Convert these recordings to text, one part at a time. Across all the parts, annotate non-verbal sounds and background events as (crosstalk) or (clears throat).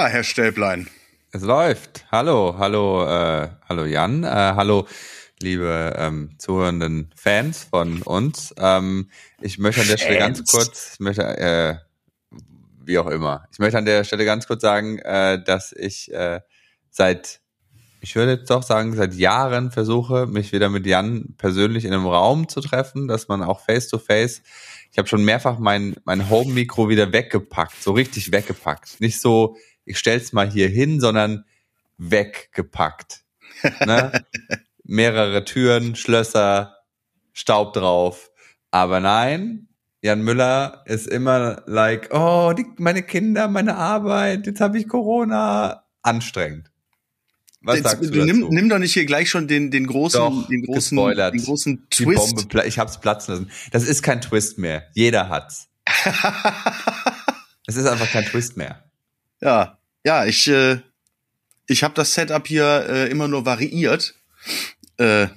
Ja, Herr Stäblein. Es läuft. Hallo, hallo, äh, hallo Jan, äh, hallo liebe ähm, zuhörenden Fans von uns. Ähm, ich möchte an der Stelle ganz kurz, möchte, äh, wie auch immer, ich möchte an der Stelle ganz kurz sagen, äh, dass ich äh, seit, ich würde jetzt doch sagen, seit Jahren versuche, mich wieder mit Jan persönlich in einem Raum zu treffen, dass man auch face to face ich habe schon mehrfach mein, mein Home-Mikro wieder weggepackt, so richtig weggepackt. Nicht so, ich stell's mal hier hin, sondern weggepackt. Ne? (laughs) Mehrere Türen, Schlösser, Staub drauf. Aber nein, Jan Müller ist immer like, oh, die, meine Kinder, meine Arbeit, jetzt habe ich Corona. Anstrengend. Was Jetzt, sagst du dazu? Nimm, nimm doch nicht hier gleich schon den, den großen, doch, den großen, gespoilert. den großen Twist. Die Bombe, ich hab's platzen lassen. Das ist kein Twist mehr. Jeder hat's. (laughs) es ist einfach kein Twist mehr. Ja, ja, ich, äh, ich habe das Setup hier äh, immer nur variiert. Äh,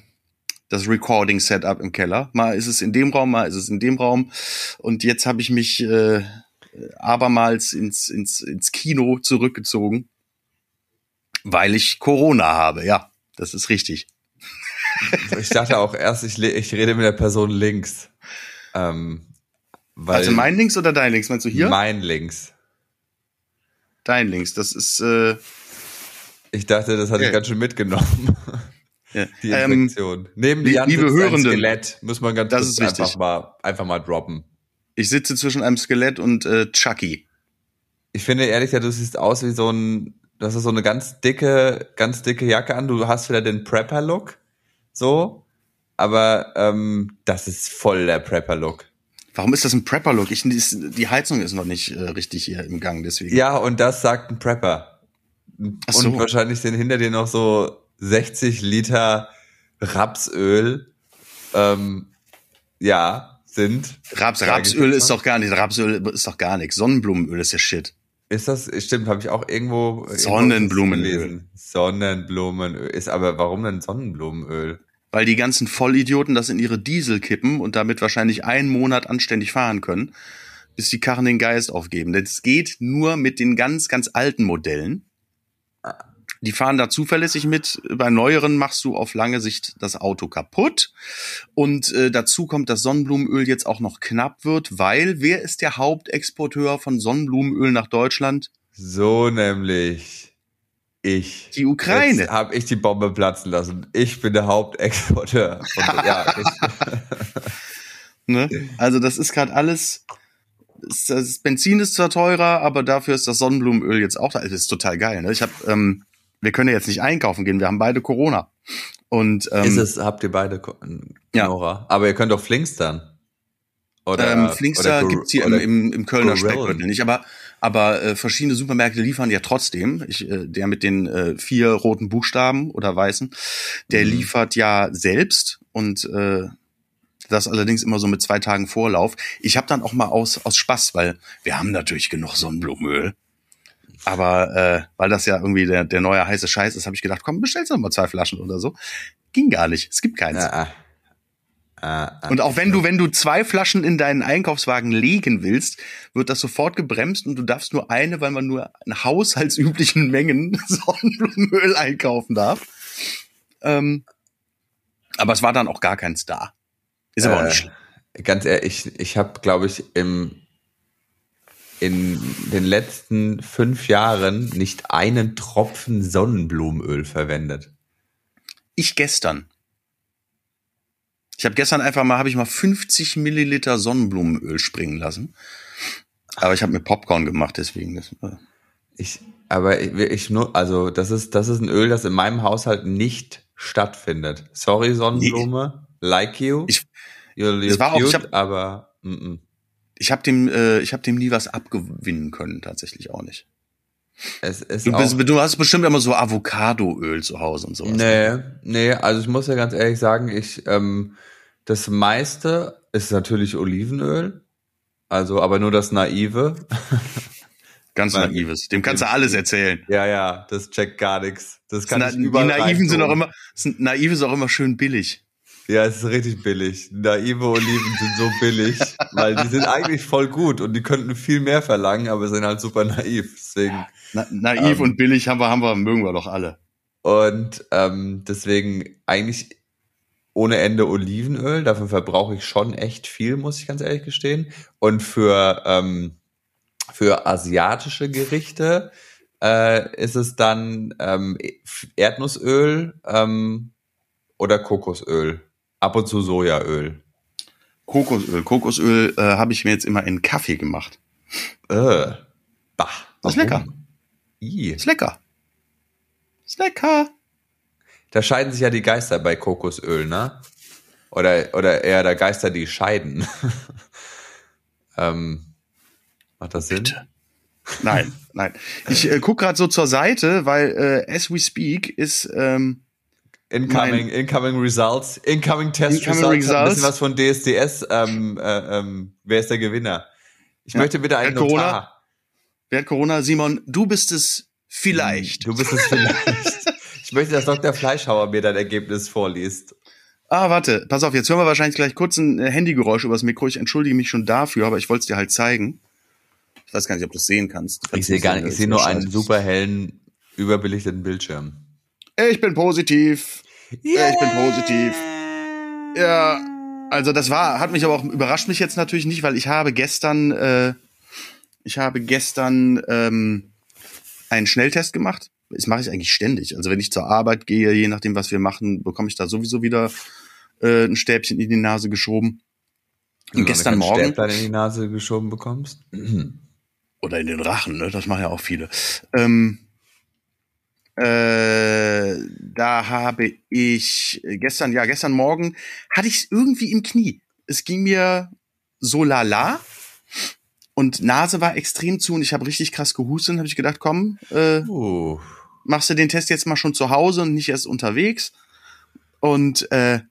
das Recording-Setup im Keller. Mal ist es in dem Raum, mal ist es in dem Raum. Und jetzt habe ich mich äh, abermals ins, ins, ins Kino zurückgezogen weil ich Corona habe, ja, das ist richtig. (laughs) Ich dachte auch erst, ich, ich rede mit der Person links. Ähm, weil also mein links oder dein links? Meinst du hier? Mein links. Dein links, das ist. Äh ich dachte, das hatte ja. ich ganz schön mitgenommen. Ja. (laughs) Die ähm, Infektion. Ähm, Neben die liebe Hörenden, Skelett muss man ganz das kurz einfach mal einfach mal droppen. Ich sitze zwischen einem Skelett und äh, Chucky. Ich finde ehrlich gesagt, du siehst aus wie so ein du hast so eine ganz dicke, ganz dicke Jacke an, du hast wieder den Prepper-Look, so, aber ähm, das ist voll der Prepper-Look. Warum ist das ein Prepper-Look? die Heizung ist noch nicht äh, richtig hier im Gang, deswegen. Ja, und das sagt ein Prepper. Ach so. Und wahrscheinlich sind hinter dir noch so 60 Liter Rapsöl. Ähm, ja, sind. Raps, Rapsöl ist doch gar nicht, Rapsöl ist doch gar nichts. Sonnenblumenöl ist ja Shit. Ist das, stimmt, habe ich auch irgendwo Sonnenblumenöl. Sonnenblumenöl. Ist aber warum denn Sonnenblumenöl? Weil die ganzen Vollidioten das in ihre Diesel kippen und damit wahrscheinlich einen Monat anständig fahren können, bis die Karren den Geist aufgeben. Das geht nur mit den ganz, ganz alten Modellen. Die fahren da zuverlässig mit. Bei neueren machst du auf lange Sicht das Auto kaputt. Und äh, dazu kommt, dass Sonnenblumenöl jetzt auch noch knapp wird, weil wer ist der Hauptexporteur von Sonnenblumenöl nach Deutschland? So nämlich ich. Die Ukraine. Habe ich die Bombe platzen lassen. Ich bin der Hauptexporteur. Ja, (laughs) ne? Also das ist gerade alles. Das Benzin ist zwar teurer, aber dafür ist das Sonnenblumenöl jetzt auch da. Das ist total geil. Ne? Ich habe ähm, wir können ja jetzt nicht einkaufen gehen, wir haben beide Corona. Und ähm, ist es, habt ihr beide Corona? Ja. Aber ihr könnt doch Flinkstern. Oder, ähm, Flinkster oder gibt's hier im, im, im Kölner Speckgürtel nicht, aber aber äh, verschiedene Supermärkte liefern ja trotzdem. Ich, äh, der mit den äh, vier roten Buchstaben oder weißen, der mhm. liefert ja selbst und äh, das allerdings immer so mit zwei Tagen Vorlauf. Ich habe dann auch mal aus aus Spaß, weil wir haben natürlich genug Sonnenblumenöl. Aber äh, weil das ja irgendwie der, der neue heiße Scheiß ist, habe ich gedacht, komm, bestellst du noch mal zwei Flaschen oder so. Ging gar nicht. Es gibt keins. Ja, und auch wenn du, wenn du zwei Flaschen in deinen Einkaufswagen legen willst, wird das sofort gebremst und du darfst nur eine, weil man nur in haushaltsüblichen Mengen (laughs) Sonnenblumenöl einkaufen darf. Ähm, aber es war dann auch gar keins da. Ist aber auch nicht schlimm. Ganz ehrlich, ich, ich habe, glaube ich, im in den letzten fünf Jahren nicht einen Tropfen Sonnenblumenöl verwendet. Ich gestern. Ich habe gestern einfach mal, habe ich mal 50 Milliliter Sonnenblumenöl springen lassen. Aber ich habe mir Popcorn gemacht, deswegen. Das, ich, aber ich, ich nur, also das ist, das ist ein Öl, das in meinem Haushalt nicht stattfindet. Sorry Sonnenblume, nee. like you. Ich, you're, you're war cute, auch, ich hab, aber mm -mm ich habe dem, äh, ich habe dem nie was abgewinnen können, tatsächlich auch nicht. Es ist du, bist, du hast bestimmt immer so Avocadoöl zu Hause und sowas. Nee, nee, also ich muss ja ganz ehrlich sagen, ich, ähm, das meiste ist natürlich Olivenöl. Also, aber nur das Naive. (laughs) Ganz Weil, Naives. Dem kannst du alles erzählen. Ja, ja, das checkt gar nichts. Das kann Na, ich überall Die Naiven sind auch immer, Naive ist auch immer schön billig. Ja, es ist richtig billig. Naive Oliven sind so billig, (laughs) weil die sind eigentlich voll gut und die könnten viel mehr verlangen, aber sind halt super naiv. Deswegen. Na, naiv ähm, und billig haben wir, haben wir, mögen wir doch alle. Und ähm, deswegen eigentlich ohne Ende Olivenöl. Davon verbrauche ich schon echt viel, muss ich ganz ehrlich gestehen. Und für, ähm, für asiatische Gerichte äh, ist es dann ähm, Erdnussöl ähm, oder Kokosöl. Ab und zu Sojaöl. Kokosöl. Kokosöl äh, habe ich mir jetzt immer in Kaffee gemacht. Äh. Bah. Das ist lecker. I. Ist lecker. Ist lecker. Da scheiden sich ja die Geister bei Kokosöl, ne? Oder, oder eher der Geister, die scheiden. (laughs) ähm, macht das Sinn? Bitte. Nein, nein. Ich äh, gucke gerade so zur Seite, weil äh, as we speak ist ähm, Incoming, incoming Results, Incoming Test incoming Results, results. ein bisschen was von DSDS. Ähm, äh, ähm, wer ist der Gewinner? Ich ja. möchte bitte einen Notar. Corona, wer hat Corona? Simon, du bist es vielleicht. Du bist es vielleicht. (laughs) ich möchte, dass Dr. Fleischhauer mir dein Ergebnis vorliest. Ah, warte, pass auf, jetzt hören wir wahrscheinlich gleich kurz ein äh, Handygeräusch übers Mikro. Ich entschuldige mich schon dafür, aber ich wollte es dir halt zeigen. Ich weiß gar nicht, ob du es sehen kannst. Ich sehe gar nicht, ich sehe nur einen super hellen, überbelichteten Bildschirm. Ich bin positiv. Yeah. Ich bin positiv. Ja, also das war, hat mich aber auch überrascht mich jetzt natürlich nicht, weil ich habe gestern, äh, ich habe gestern ähm, einen Schnelltest gemacht. Das mache ich eigentlich ständig. Also wenn ich zur Arbeit gehe, je nachdem, was wir machen, bekomme ich da sowieso wieder äh, ein Stäbchen in die Nase geschoben. Und ja, gestern Morgen. Stäblein in die Nase geschoben bekommst? (clears throat) Oder in den Rachen, ne? Das machen ja auch viele. Ähm, äh, da habe ich gestern, ja, gestern Morgen hatte ich es irgendwie im Knie. Es ging mir so lala und Nase war extrem zu und ich habe richtig krass gehustet und habe ich gedacht, komm, äh, uh. Machst du den Test jetzt mal schon zu Hause und nicht erst unterwegs. Und äh,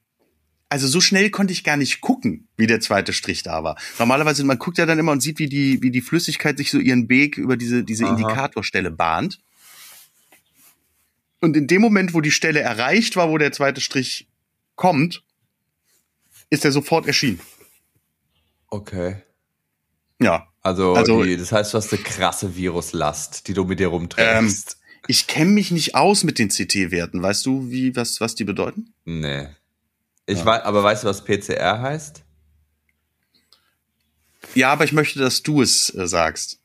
also so schnell konnte ich gar nicht gucken, wie der zweite Strich da war. Normalerweise, man guckt ja dann immer und sieht, wie die, wie die Flüssigkeit sich so ihren Weg über diese, diese Indikatorstelle bahnt. Und in dem Moment, wo die Stelle erreicht war, wo der zweite Strich kommt, ist er sofort erschienen. Okay. Ja. Also, also die, das heißt, du hast eine krasse Viruslast, die du mit dir rumträgst. Ähm, ich kenne mich nicht aus mit den CT-Werten. Weißt du, wie, was, was die bedeuten? Nee. Ich ja. weiß, aber weißt du, was PCR heißt? Ja, aber ich möchte, dass du es äh, sagst.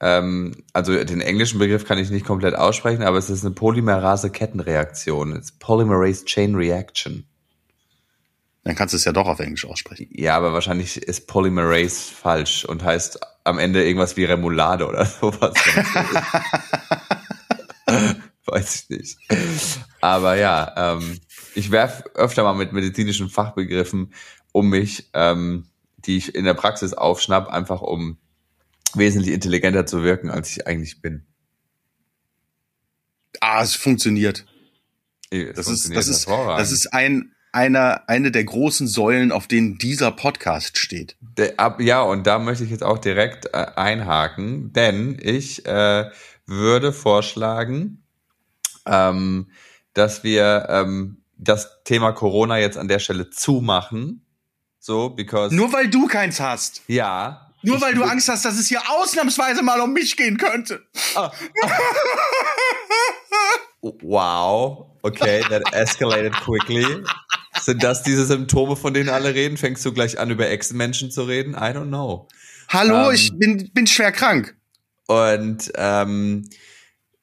Ähm, also den englischen Begriff kann ich nicht komplett aussprechen, aber es ist eine Polymerase-Kettenreaktion. It's Polymerase Chain Reaction. Dann kannst du es ja doch auf Englisch aussprechen. Ja, aber wahrscheinlich ist Polymerase falsch und heißt am Ende irgendwas wie Remoulade oder (laughs) sowas. (laughs) Weiß ich nicht. Aber ja, ähm, ich werf öfter mal mit medizinischen Fachbegriffen um mich, ähm, die ich in der Praxis aufschnapp, einfach um wesentlich intelligenter zu wirken, als ich eigentlich bin. Ah, es funktioniert. Es das funktioniert ist, das ist, das ist ein, einer, eine der großen Säulen, auf denen dieser Podcast steht. Der, ab, ja, und da möchte ich jetzt auch direkt äh, einhaken, denn ich äh, würde vorschlagen, ähm, dass wir ähm, das Thema Corona jetzt an der Stelle zumachen. So, because. Nur weil du keins hast. Ja, nur weil du Angst hast, dass es hier ausnahmsweise mal um mich gehen könnte. Ah. wow. Okay, that escalated quickly. Sind das diese Symptome, von denen alle reden? Fängst du gleich an, über Ex-Menschen zu reden? I don't know. Hallo, ähm, ich bin, bin schwer krank. Und ähm,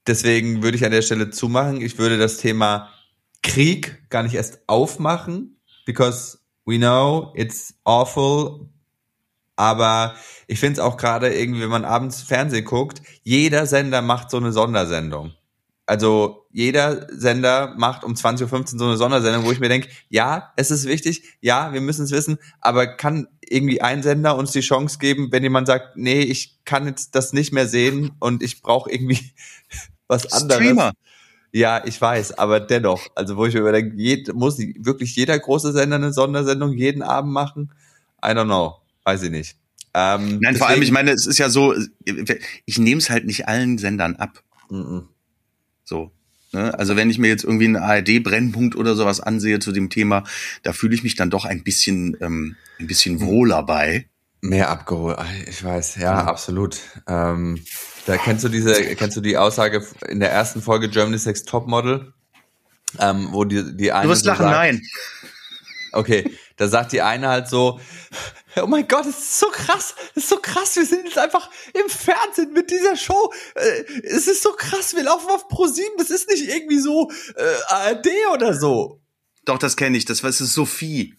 deswegen würde ich an der Stelle zumachen. Ich würde das Thema Krieg gar nicht erst aufmachen, because we know it's awful, aber ich finde es auch gerade irgendwie, wenn man abends Fernsehen guckt, jeder Sender macht so eine Sondersendung. Also jeder Sender macht um 20.15 Uhr so eine Sondersendung, wo ich mir denke, ja, es ist wichtig, ja, wir müssen es wissen, aber kann irgendwie ein Sender uns die Chance geben, wenn jemand sagt, nee, ich kann jetzt das nicht mehr sehen und ich brauche irgendwie was anderes. Streamer. Ja, ich weiß, aber dennoch, also wo ich mir überdenke, muss wirklich jeder große Sender eine Sondersendung jeden Abend machen? I don't know. Weiß ich nicht. Ähm, Nein, deswegen, vor allem, ich meine, es ist ja so, ich nehme es halt nicht allen Sendern ab. Mm -mm. So. Ne? Also wenn ich mir jetzt irgendwie einen ARD-Brennpunkt oder sowas ansehe zu dem Thema, da fühle ich mich dann doch ein bisschen, ähm, ein bisschen wohler bei. Mehr abgeholt, ich weiß, ja, ja. absolut. Ähm, da kennst du diese, kennst du die Aussage in der ersten Folge Germany's Next Topmodel, ähm, wo die die eine Du wirst so lachen, sagt, nein. Okay, da sagt die eine halt so, oh mein Gott, das ist so krass, das ist so krass, wir sind jetzt einfach im Fernsehen mit dieser Show. Äh, es ist so krass, wir laufen auf ProSieben, das ist nicht irgendwie so äh, ARD oder so. Doch, das kenne ich, das, das ist Sophie.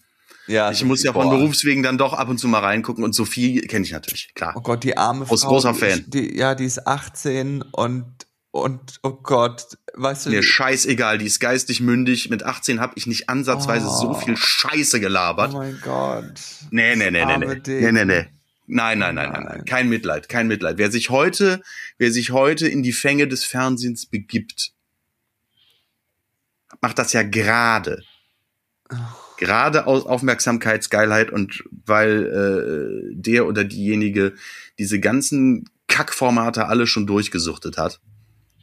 Ja, ich muss ja von Berufswegen dann doch ab und zu mal reingucken und Sophie kenne ich natürlich, klar. Oh Gott, die arme Frau. Großer Fan. Die, ja, die ist 18 und und oh Gott, weißt du. Mir scheißegal, die ist geistig mündig. Mit 18 habe ich nicht ansatzweise oh. so viel Scheiße gelabert. Oh mein Gott. Nee, nee, nee, nee, nee. Nee, nee, nee. Nein, nein, nein, nein, nein. Kein Mitleid, kein Mitleid. Wer sich heute, wer sich heute in die Fänge des Fernsehens begibt, macht das ja gerade. Gerade aus Aufmerksamkeitsgeilheit und weil äh, der oder diejenige diese ganzen Kackformate alle schon durchgesuchtet hat.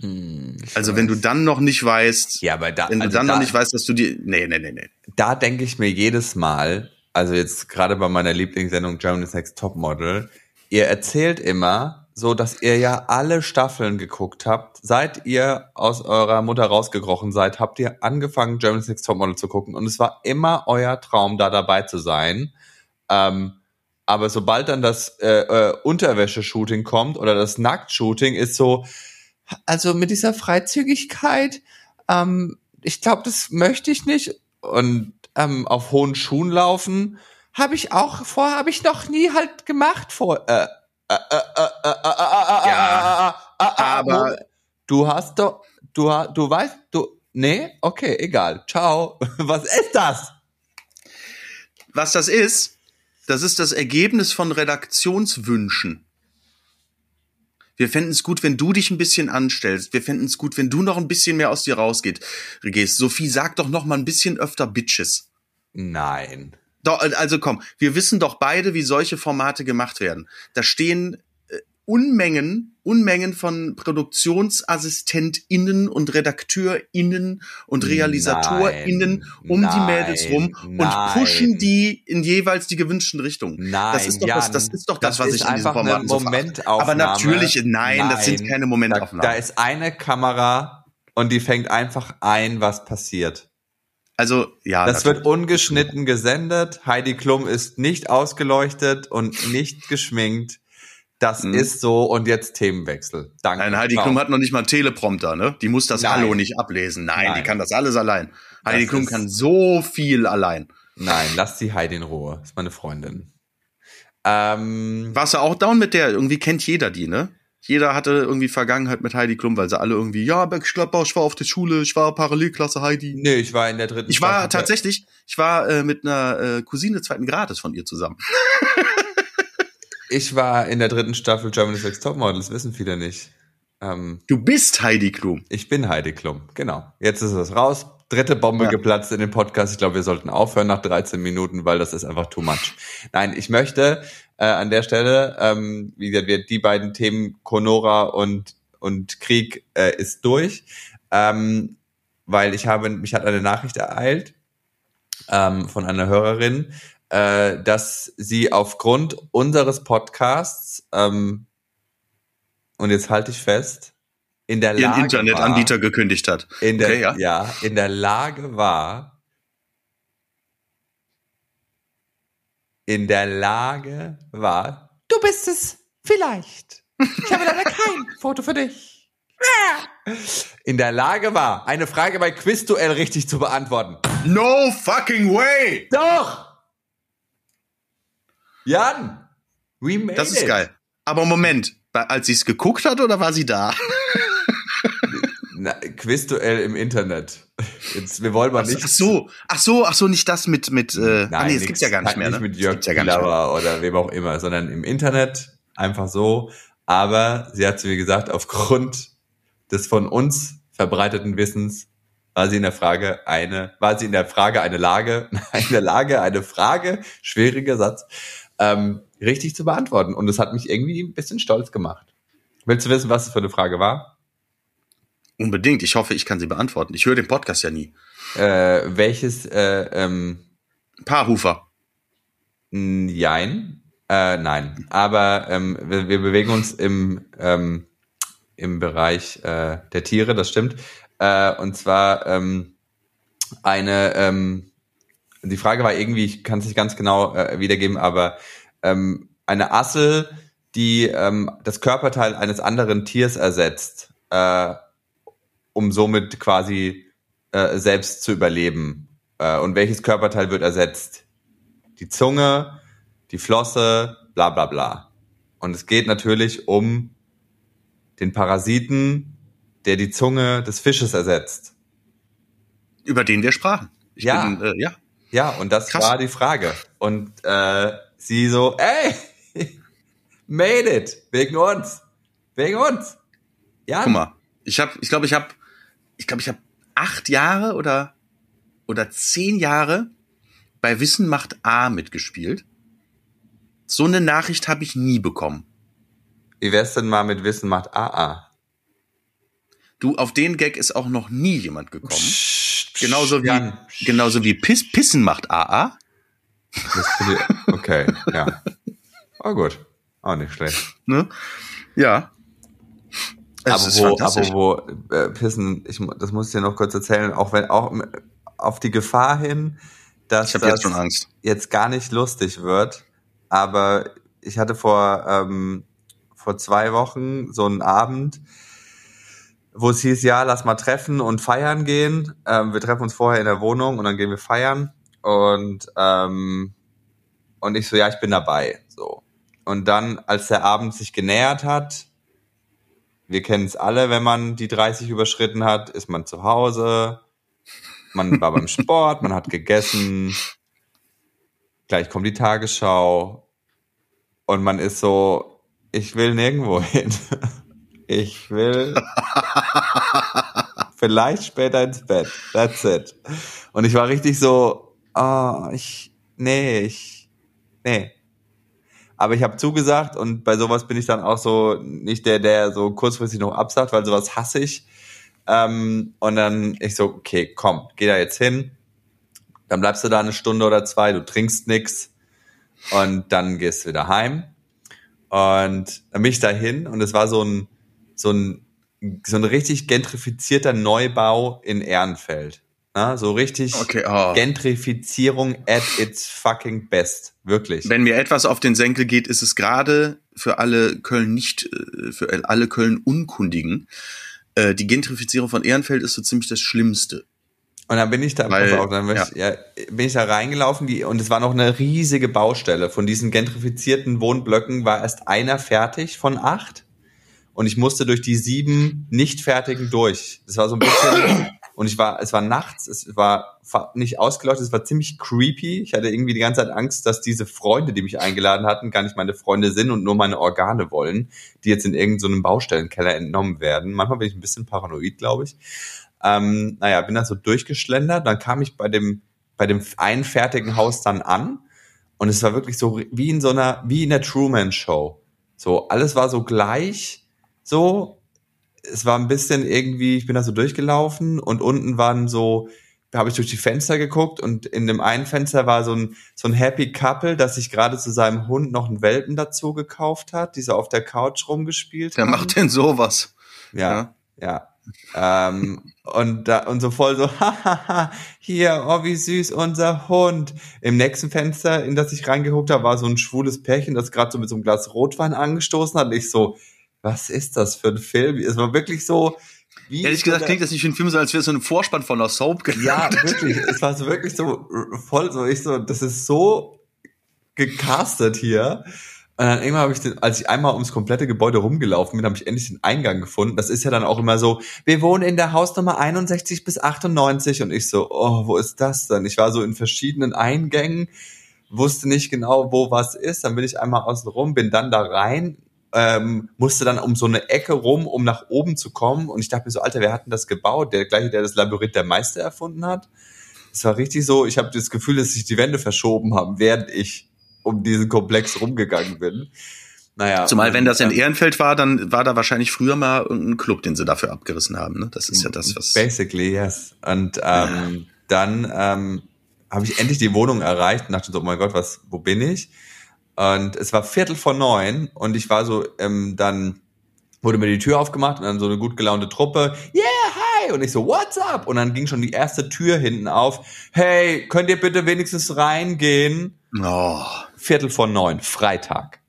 Hm, also wenn du dann noch nicht weißt, ja, aber da, wenn also du dann da, noch nicht weißt, dass du die, nee, nee, nee, nee. Da denke ich mir jedes Mal, also jetzt gerade bei meiner Lieblingssendung Germany's Next Topmodel, ihr erzählt immer so, dass ihr ja alle Staffeln geguckt habt. Seit ihr aus eurer Mutter rausgekrochen seid, habt ihr angefangen Germany's Next Topmodel zu gucken und es war immer euer Traum, da dabei zu sein. Ähm, aber sobald dann das äh, äh, Unterwäsche-Shooting kommt oder das Nackt-Shooting ist so, also mit dieser Freizügigkeit, ähm, ich glaube, das möchte ich nicht. Und ähm, auf hohen Schuhen laufen habe ich auch vor, habe ich noch nie halt gemacht vor. Äh, ja, aber du hast doch, du du weißt, du, nee, okay, egal, ciao. (laughs) Was ist das? Was das ist? Das ist das Ergebnis von Redaktionswünschen. Wir fänden es gut, wenn du dich ein bisschen anstellst. Wir fänden es gut, wenn du noch ein bisschen mehr aus dir rausgehst. Sophie, sag doch noch mal ein bisschen öfter Bitches. Nein. Doch, also komm, wir wissen doch beide, wie solche Formate gemacht werden. Da stehen Unmengen, Unmengen von ProduktionsassistentInnen und RedakteurInnen und RealisatorInnen um nein, die Mädels rum nein. und pushen die in jeweils die gewünschten Richtungen. Nein, das ist doch, Jan, das, das ist doch das, das was ich in diesem Format so Momentaufnahme. Aber natürlich, nein, nein, das sind keine Momentaufnahmen. Da, da ist eine Kamera und die fängt einfach ein, was passiert. Also, ja. Das natürlich. wird ungeschnitten gesendet. Heidi Klum ist nicht ausgeleuchtet und nicht geschminkt. Das mhm. ist so und jetzt Themenwechsel. Danke. Nein, Heidi Klum hat noch nicht mal einen Teleprompter, ne? Die muss das Nein. Hallo nicht ablesen. Nein, Nein, die kann das alles allein. Heidi das Klum kann so viel allein. Nein, lass die Heidi in Ruhe. ist meine Freundin. Ähm, Warst du auch down mit der? Irgendwie kennt jeder die, ne? Jeder hatte irgendwie Vergangenheit mit Heidi Klum, weil sie alle irgendwie, ja, Bergschleppbau, ich war auf der Schule, ich war Parallelklasse Heidi. Nee, ich war in der dritten. Ich war tatsächlich, ich war äh, mit einer äh, Cousine zweiten Grades von ihr zusammen. Ich war in der dritten Staffel Germany's Next Topmodel, das wissen viele nicht. Ähm, du bist Heidi Klum. Ich bin Heidi Klum, genau. Jetzt ist es raus. Dritte Bombe ja. geplatzt in dem Podcast. Ich glaube, wir sollten aufhören nach 13 Minuten, weil das ist einfach too much. Nein, ich möchte äh, an der Stelle, ähm, wie gesagt, wir, die beiden Themen Conora und, und Krieg äh, ist durch, ähm, weil ich habe, mich hat eine Nachricht ereilt ähm, von einer Hörerin, äh, dass sie aufgrund unseres Podcasts, ähm, und jetzt halte ich fest, in der Lage Ihren Internetanbieter war, gekündigt hat. In der, okay, ja. ja, in der Lage war, in der Lage war, du bist es, vielleicht. Ich habe leider kein Foto für dich. In der Lage war, eine Frage bei Quizduell richtig zu beantworten. No fucking way! Doch! Jan, we made Das ist it. geil. Aber Moment, als sie es geguckt hat oder war sie da? (laughs) Na, Quizduell im Internet. Jetzt, wir wollen mal nicht. Ach so, ach so, ach so, nicht das mit mit. Äh, Nein, ah, nee, es gibt's ja gar nicht mehr. Nicht ne? mit Jörg ja Lauer oder wem auch immer, sondern im Internet einfach so. Aber sie hat zu mir gesagt, aufgrund des von uns verbreiteten Wissens war sie in der Frage eine, war sie in der Frage eine Lage, (laughs) in der Lage eine Frage, schwieriger Satz, ähm, richtig zu beantworten. Und es hat mich irgendwie ein bisschen stolz gemacht. Willst du wissen, was es für eine Frage war? Unbedingt. Ich hoffe, ich kann sie beantworten. Ich höre den Podcast ja nie. Äh, welches äh, ähm, Paarhufer. Jein. Äh, nein. Aber ähm, wir, wir bewegen uns im, ähm, im Bereich äh, der Tiere, das stimmt. Äh, und zwar ähm, eine, ähm, die Frage war irgendwie, ich kann es nicht ganz genau äh, wiedergeben, aber ähm, eine Assel, die ähm, das Körperteil eines anderen Tiers ersetzt, äh, um somit quasi äh, selbst zu überleben. Äh, und welches Körperteil wird ersetzt? Die Zunge, die Flosse, bla bla bla. Und es geht natürlich um den Parasiten, der die Zunge des Fisches ersetzt. Über den wir sprachen. Ich ja. Bin, äh, ja. Ja, und das Krass. war die Frage. Und äh, sie so, ey, (laughs) made it, wegen uns, wegen uns. Ja. Guck mal, ich habe, ich glaube, ich habe, ich glaube, ich habe acht Jahre oder oder zehn Jahre bei Wissen macht A mitgespielt. So eine Nachricht habe ich nie bekommen. Wie wär's denn mal mit Wissen macht AA? Du, auf den Gag ist auch noch nie jemand gekommen. Psst, genauso wie, Jan. genauso wie Piss, Pissen macht AA. okay, ja. Oh gut. Auch nicht schlecht. (laughs) Ne? Ja. Es aber wo, aber wo äh, Pissen, ich, das muss ich dir noch kurz erzählen, auch wenn, auch auf die Gefahr hin, dass das jetzt, jetzt, gar nicht lustig wird. Aber ich hatte vor, ähm, vor zwei Wochen so einen Abend, wo es hieß, ja, lass mal treffen und feiern gehen. Ähm, wir treffen uns vorher in der Wohnung und dann gehen wir feiern. Und, ähm, und ich so, ja, ich bin dabei. So. Und dann, als der Abend sich genähert hat, wir kennen es alle, wenn man die 30 überschritten hat, ist man zu Hause, man war beim Sport, man hat gegessen, gleich kommt die Tagesschau und man ist so, ich will nirgendwo hin. (laughs) Ich will (laughs) vielleicht später ins Bett. That's it. Und ich war richtig so, oh, ich, nee, ich, nee. Aber ich habe zugesagt und bei sowas bin ich dann auch so nicht der, der so kurzfristig noch absagt, weil sowas hasse ich. Ähm, und dann ich so, okay, komm, geh da jetzt hin. Dann bleibst du da eine Stunde oder zwei, du trinkst nix und dann gehst du wieder heim. Und dann bin ich da hin und es war so ein, so ein, so ein richtig gentrifizierter Neubau in Ehrenfeld. Na, so richtig okay, oh. Gentrifizierung at its fucking best. Wirklich. Wenn mir etwas auf den Senkel geht, ist es gerade für alle Köln nicht, äh, für alle Köln Unkundigen, äh, die Gentrifizierung von Ehrenfeld ist so ziemlich das Schlimmste. Und dann bin ich da, Weil, auf, dann bin, ja. Ich, ja, bin ich da reingelaufen die, und es war noch eine riesige Baustelle. Von diesen gentrifizierten Wohnblöcken war erst einer fertig von acht. Und ich musste durch die sieben nicht fertigen durch. Das war so ein bisschen, (coughs) und ich war, es war nachts, es war nicht ausgeleuchtet, es war ziemlich creepy. Ich hatte irgendwie die ganze Zeit Angst, dass diese Freunde, die mich eingeladen hatten, gar nicht meine Freunde sind und nur meine Organe wollen, die jetzt in irgendeinem so Baustellenkeller entnommen werden. Manchmal bin ich ein bisschen paranoid, glaube ich. Ähm, naja, bin da so durchgeschlendert. Dann kam ich bei dem, bei dem einen fertigen Haus dann an. Und es war wirklich so wie in so einer, wie in der Truman Show. So, alles war so gleich, so. Es war ein bisschen irgendwie, ich bin da so durchgelaufen und unten waren so, da habe ich durch die Fenster geguckt und in dem einen Fenster war so ein, so ein Happy Couple, das sich gerade zu seinem Hund noch einen Welpen dazu gekauft hat, die so auf der Couch rumgespielt Wer haben. macht denn sowas? Ja, ja. ja. ähm, und da, und so voll so, (laughs) hahaha, hier, oh, wie süß, unser Hund. Im nächsten Fenster, in das ich reingeguckt habe, war so ein schwules Pärchen, das gerade so mit so einem Glas Rotwein angestoßen hat. Und ich so, was ist das für ein Film? Es war wirklich so, wie Ehrlich gesagt klingt das nicht wie ein Film, so als wäre es so ein Vorspann von einer Soap. Gelandet. Ja, (laughs) wirklich. Es war so wirklich so voll so. Ich so, das ist so gecastet hier. Und dann irgendwann habe ich, den, als ich einmal ums komplette Gebäude rumgelaufen bin, habe ich endlich den Eingang gefunden. Das ist ja dann auch immer so, wir wohnen in der Hausnummer 61 bis 98 und ich so, oh, wo ist das denn? Ich war so in verschiedenen Eingängen, wusste nicht genau, wo was ist. Dann bin ich einmal außen rum, bin dann da rein, ähm, musste dann um so eine Ecke rum, um nach oben zu kommen. Und ich dachte mir so, Alter, wer hat denn das gebaut? Der gleiche, der das Labyrinth der Meister erfunden hat. Es war richtig so, ich habe das Gefühl, dass sich die Wände verschoben haben, während ich um diesen Komplex rumgegangen bin. Naja. Zumal, wenn das in Ehrenfeld war, dann war da wahrscheinlich früher mal ein Club, den sie dafür abgerissen haben. Ne? Das ist ja das, was. Basically, yes. Und ähm, ja. dann ähm, habe ich endlich die Wohnung erreicht und dachte so, oh mein Gott, was, wo bin ich? Und es war Viertel vor neun und ich war so, ähm, dann wurde mir die Tür aufgemacht und dann so eine gut gelaunte Truppe, yeah, hi! Und ich so, what's up? Und dann ging schon die erste Tür hinten auf, hey, könnt ihr bitte wenigstens reingehen? Oh. Viertel vor neun, Freitag.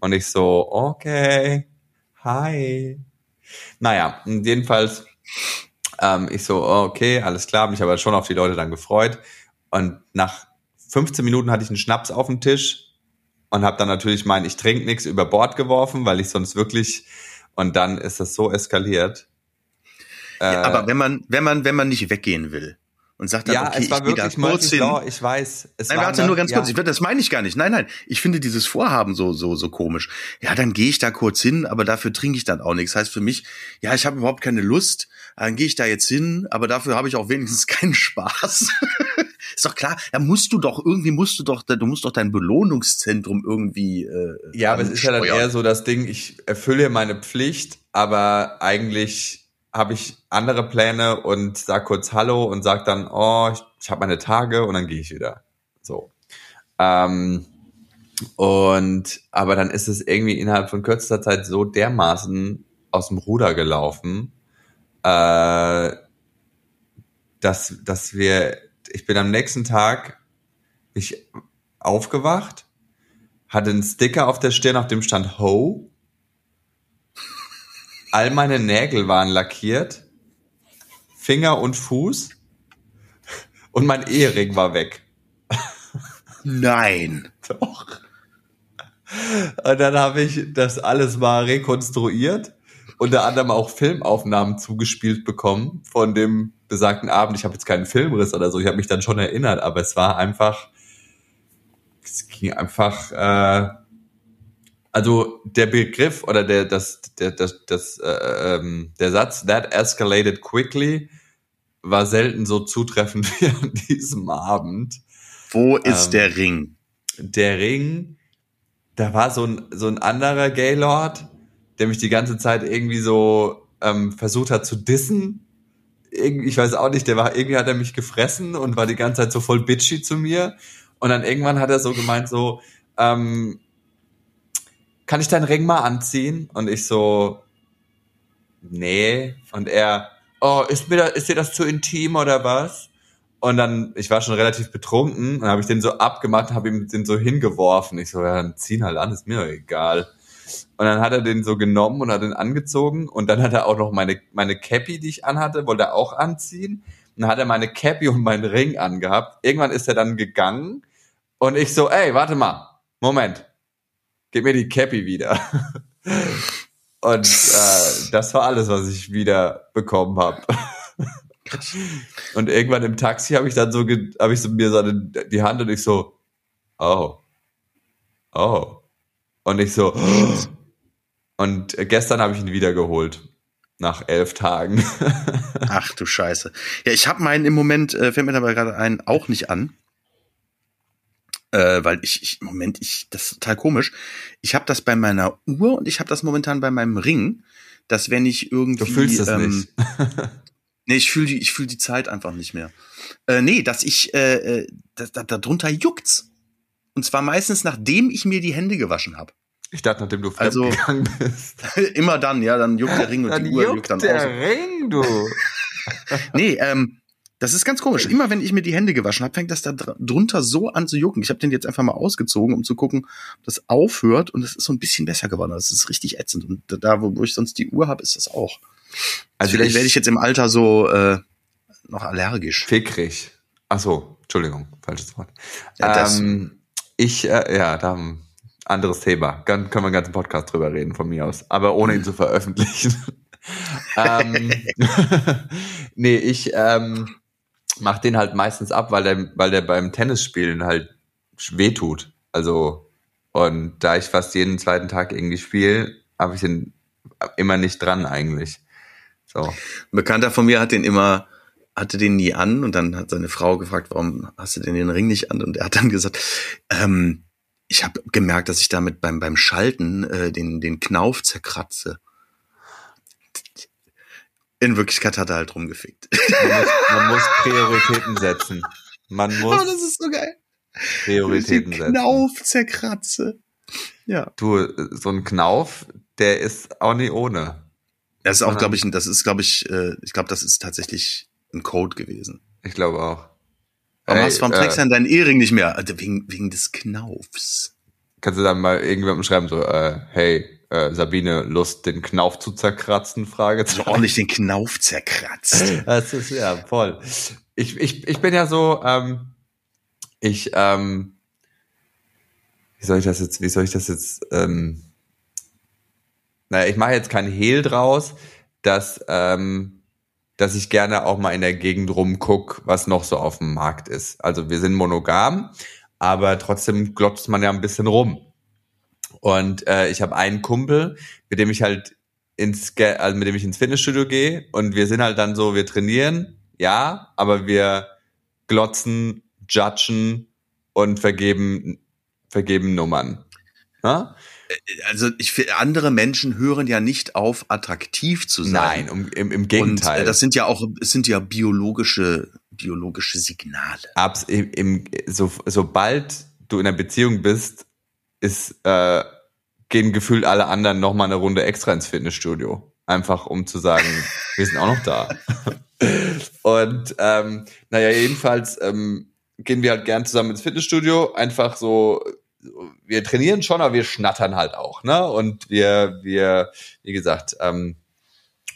Und ich so, okay, hi. Naja, jedenfalls, ähm, ich so, okay, alles klar, mich aber schon auf die Leute dann gefreut. Und nach 15 Minuten hatte ich einen Schnaps auf dem Tisch und habe dann natürlich mein Ich trinke nichts über Bord geworfen, weil ich sonst wirklich und dann ist das so eskaliert. Ja, aber wenn man wenn man wenn man nicht weggehen will, und sagt dann, ja, okay, es war ich wirklich da kurz hin. Law, ich weiß. Es nein, warte, nur ganz kurz. Ja. Ich, das meine ich gar nicht. Nein, nein. Ich finde dieses Vorhaben so, so, so komisch. Ja, dann gehe ich da kurz hin, aber dafür trinke ich dann auch nichts. Das heißt für mich, ja, ich habe überhaupt keine Lust. Dann gehe ich da jetzt hin, aber dafür habe ich auch wenigstens (laughs) keinen Spaß. Ist doch klar, da musst du doch, irgendwie musst du doch, du musst doch dein Belohnungszentrum irgendwie. Äh, ja, aber es ist ja dann eher so das Ding, ich erfülle meine Pflicht, aber eigentlich habe ich andere Pläne und sag kurz Hallo und sag dann, oh, ich, ich habe meine Tage und dann gehe ich wieder. So. Ähm, und aber dann ist es irgendwie innerhalb von kürzester Zeit so dermaßen aus dem Ruder gelaufen, äh, dass, dass wir, ich bin am nächsten Tag ich aufgewacht, hatte einen Sticker auf der Stirn, auf dem stand Ho all meine Nägel waren lackiert, Finger und Fuß und mein Ehering war weg. Nein. Doch. Und dann habe ich das alles mal rekonstruiert, unter anderem auch Filmaufnahmen zugespielt bekommen von dem besagten Abend. Ich habe jetzt keinen Filmriss oder so, ich habe mich dann schon erinnert, aber es war einfach, es ging einfach äh, also der Begriff oder der das der das, das äh, ähm, der Satz that escalated quickly war selten so zutreffend (laughs) wie an diesem Abend. Wo ist ähm, der Ring? Der Ring, da war so ein so ein anderer Gaylord, der mich die ganze Zeit irgendwie so ähm, versucht hat zu dissen. Irgendwie, ich weiß auch nicht, der war irgendwie hat er mich gefressen und war die ganze Zeit so voll bitchy zu mir. Und dann irgendwann hat er so gemeint so ähm, kann ich deinen Ring mal anziehen? Und ich so, nee. Und er, oh, ist mir da, ist dir das zu intim oder was? Und dann, ich war schon relativ betrunken und habe ich den so abgemacht, habe ihm den so hingeworfen. Ich so, ja, dann ziehen halt an, ist mir doch egal. Und dann hat er den so genommen und hat den angezogen und dann hat er auch noch meine, meine Cappy, die ich anhatte, wollte er auch anziehen. Und dann hat er meine Cappy und meinen Ring angehabt. Irgendwann ist er dann gegangen und ich so, ey, warte mal, Moment, gib mir die Cappy wieder. (laughs) Und äh, das war alles, was ich wieder bekommen habe. (laughs) und irgendwann im Taxi habe ich dann so, habe ich so mir so die Hand und ich so, oh, oh. Und ich so, (gasps) und gestern habe ich ihn wiedergeholt. Nach elf Tagen. (laughs) Ach du Scheiße. Ja, ich habe meinen im Moment, äh, fällt mir dabei gerade ein, auch nicht an. Äh, weil ich, ich, Moment, ich, das ist total komisch. Ich habe das bei meiner Uhr und ich habe das momentan bei meinem Ring, dass wenn ich irgendwie. Du fühlst es ähm, nicht. (laughs) nee, ich fühle die, ich fühl die Zeit einfach nicht mehr. Äh, nee, dass ich, äh, äh da, da, darunter juckt's. Und zwar meistens, nachdem ich mir die Hände gewaschen habe. Ich dachte, nachdem du also, gegangen bist. (laughs) immer dann, ja, dann juckt der Ring und dann die Uhr juckt, juckt dann der aus. Ring, du. (laughs) nee, ähm, das ist ganz komisch. Immer wenn ich mir die Hände gewaschen habe, fängt das da drunter so an zu jucken. Ich habe den jetzt einfach mal ausgezogen, um zu gucken, ob das aufhört. Und es ist so ein bisschen besser geworden. Das ist richtig ätzend. Und da, wo ich sonst die Uhr habe, ist das auch. Also vielleicht werde ich jetzt im Alter so äh, noch allergisch. Fickrig. Ach so, Entschuldigung, falsches Wort. Ja, ähm, ich, äh, ja, da ein anderes Thema. Dann können wir einen ganzen Podcast drüber reden von mir aus, aber ohne ihn zu veröffentlichen. (laughs) ähm, (laughs) nee, ich ähm, mach den halt meistens ab, weil der, weil der beim Tennisspielen halt wehtut. Also, und da ich fast jeden zweiten Tag irgendwie spiele, habe ich den immer nicht dran eigentlich. So. Ein Bekannter von mir hat den immer, hatte den nie an und dann hat seine Frau gefragt, warum hast du denn den Ring nicht an? Und er hat dann gesagt, ähm, ich habe gemerkt, dass ich damit beim, beim Schalten äh, den, den Knauf zerkratze. In Wirklichkeit hat er halt rumgefickt. Man muss, man muss Prioritäten setzen. Man muss. Oh, das ist so geil. Prioritäten setzen. Knauf zerkratze. Ja. Du, so ein Knauf, der ist auch nie ohne. Das ist auch, glaube ich, das ist, glaube ich, äh, ich glaube, das ist tatsächlich ein Code gewesen. Ich glaube auch. Warum hey, hast, trägst du äh, deinen Ehering nicht mehr? Also wegen, wegen des Knaufs. Kannst du dann mal irgendjemandem schreiben, so, äh, hey, äh, Sabine, Lust, den Knauf zu zerkratzen? Frage. So ordentlich den Knauf zerkratzt. (laughs) das ist ja voll. Ich, ich, ich bin ja so, ähm, ich, ähm, wie soll ich das jetzt, wie soll ich das jetzt, ähm, naja, ich mache jetzt kein Hehl draus, dass, ähm, dass ich gerne auch mal in der Gegend rumguck, was noch so auf dem Markt ist. Also wir sind monogam, aber trotzdem glotzt man ja ein bisschen rum. Und äh, ich habe einen Kumpel, mit dem ich halt ins, also mit dem ich ins Fitnessstudio gehe und wir sind halt dann so, wir trainieren, ja, aber wir glotzen, judgen und vergeben, vergeben Nummern. Ja? also ich finde, andere Menschen hören ja nicht auf, attraktiv zu sein. Nein, um, im, im Gegenteil. Und, äh, das sind ja auch, es sind ja biologische, biologische Signale. Abs, im, im, so, sobald du in einer Beziehung bist, ist, äh, gehen gefühlt alle anderen noch mal eine Runde extra ins Fitnessstudio. Einfach um zu sagen, (laughs) wir sind auch noch da. Und ähm, naja, jedenfalls ähm, gehen wir halt gern zusammen ins Fitnessstudio, einfach so wir trainieren schon, aber wir schnattern halt auch, ne? Und wir, wir, wie gesagt, ähm,